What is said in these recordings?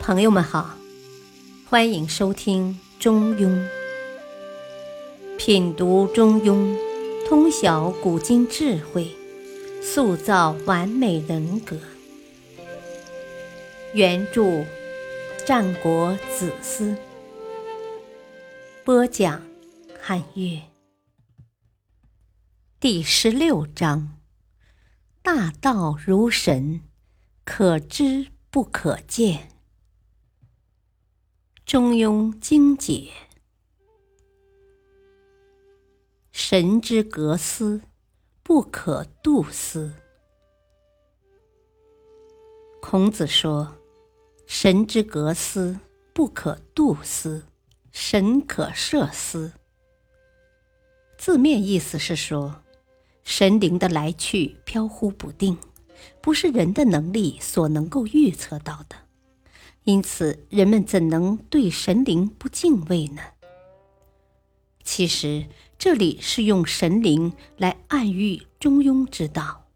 朋友们好，欢迎收听《中庸》，品读《中庸》，通晓古今智慧，塑造完美人格。原著：战国子思，播讲：汉乐。第十六章：大道如神，可知不可见。中庸精解：神之格思，不可度思。孔子说：“神之格思，不可度思，神可设思。”字面意思是说，神灵的来去飘忽不定，不是人的能力所能够预测到的。因此，人们怎能对神灵不敬畏呢？其实，这里是用神灵来暗喻中庸之道，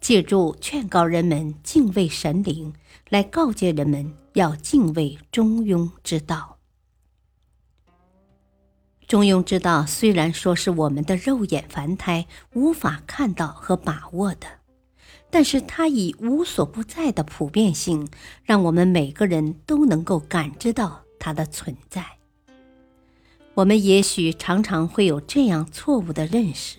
借助劝告人们敬畏神灵，来告诫人们要敬畏中庸之道。中庸之道虽然说是我们的肉眼凡胎无法看到和把握的。但是它以无所不在的普遍性，让我们每个人都能够感知到它的存在。我们也许常常会有这样错误的认识，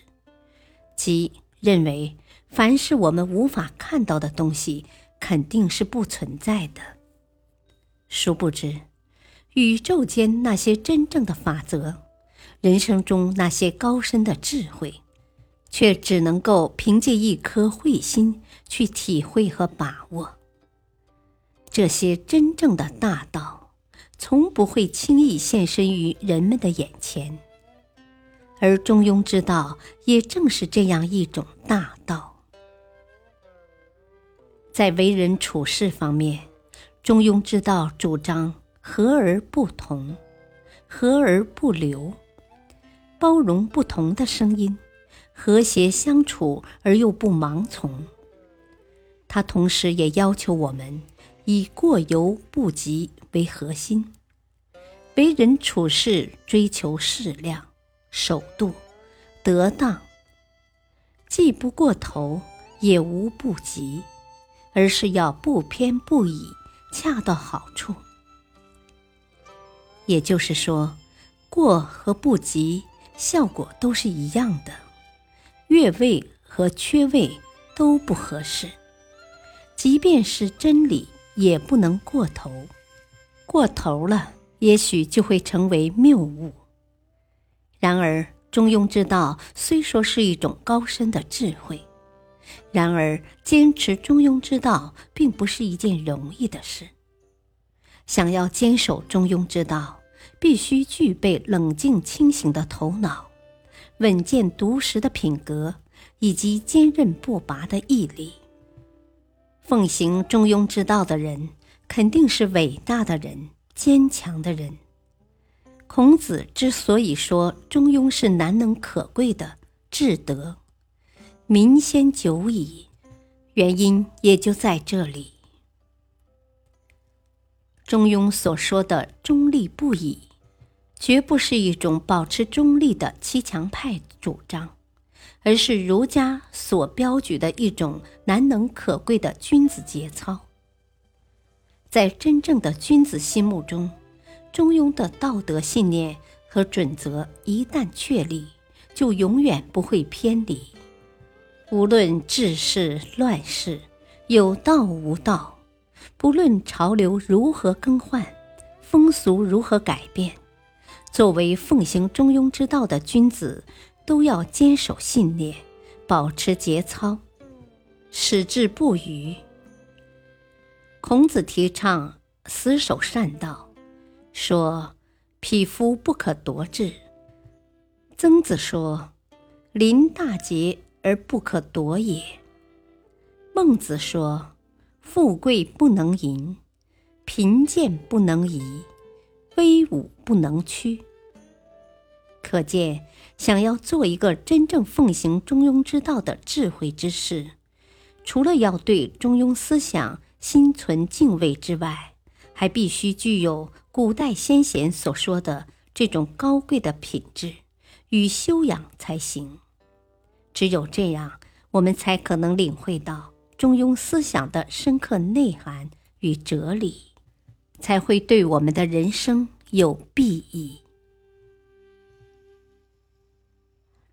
即认为凡是我们无法看到的东西，肯定是不存在的。殊不知，宇宙间那些真正的法则，人生中那些高深的智慧。却只能够凭借一颗慧心去体会和把握。这些真正的大道，从不会轻易现身于人们的眼前，而中庸之道也正是这样一种大道。在为人处事方面，中庸之道主张和而不同，和而不流，包容不同的声音。和谐相处而又不盲从，他同时也要求我们以过犹不及为核心，为人处事追求适量、守度、得当，既不过头，也无不及，而是要不偏不倚，恰到好处。也就是说，过和不及效果都是一样的。越位和缺位都不合适，即便是真理，也不能过头。过头了，也许就会成为谬误。然而，中庸之道虽说是一种高深的智慧，然而坚持中庸之道并不是一件容易的事。想要坚守中庸之道，必须具备冷静清醒的头脑。稳健笃实的品格，以及坚韧不拔的毅力。奉行中庸之道的人，肯定是伟大的人、坚强的人。孔子之所以说中庸是难能可贵的至德，民先久矣，原因也就在这里。中庸所说的中立不已。绝不是一种保持中立的七强派主张，而是儒家所标举的一种难能可贵的君子节操。在真正的君子心目中，中庸的道德信念和准则一旦确立，就永远不会偏离。无论治世乱世，有道无道，不论潮流如何更换，风俗如何改变。作为奉行中庸之道的君子，都要坚守信念，保持节操，矢志不渝。孔子提倡死守善道，说：“匹夫不可夺志。”曾子说：“临大节而不可夺也。”孟子说：“富贵不能淫，贫贱不能移。”威武不能屈，可见，想要做一个真正奉行中庸之道的智慧之士，除了要对中庸思想心存敬畏之外，还必须具有古代先贤所说的这种高贵的品质与修养才行。只有这样，我们才可能领会到中庸思想的深刻内涵与哲理，才会对我们的人生有裨益。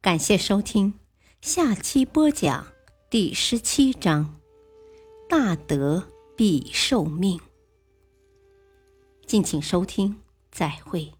感谢收听，下期播讲第十七章：大德必受命。敬请收听，再会。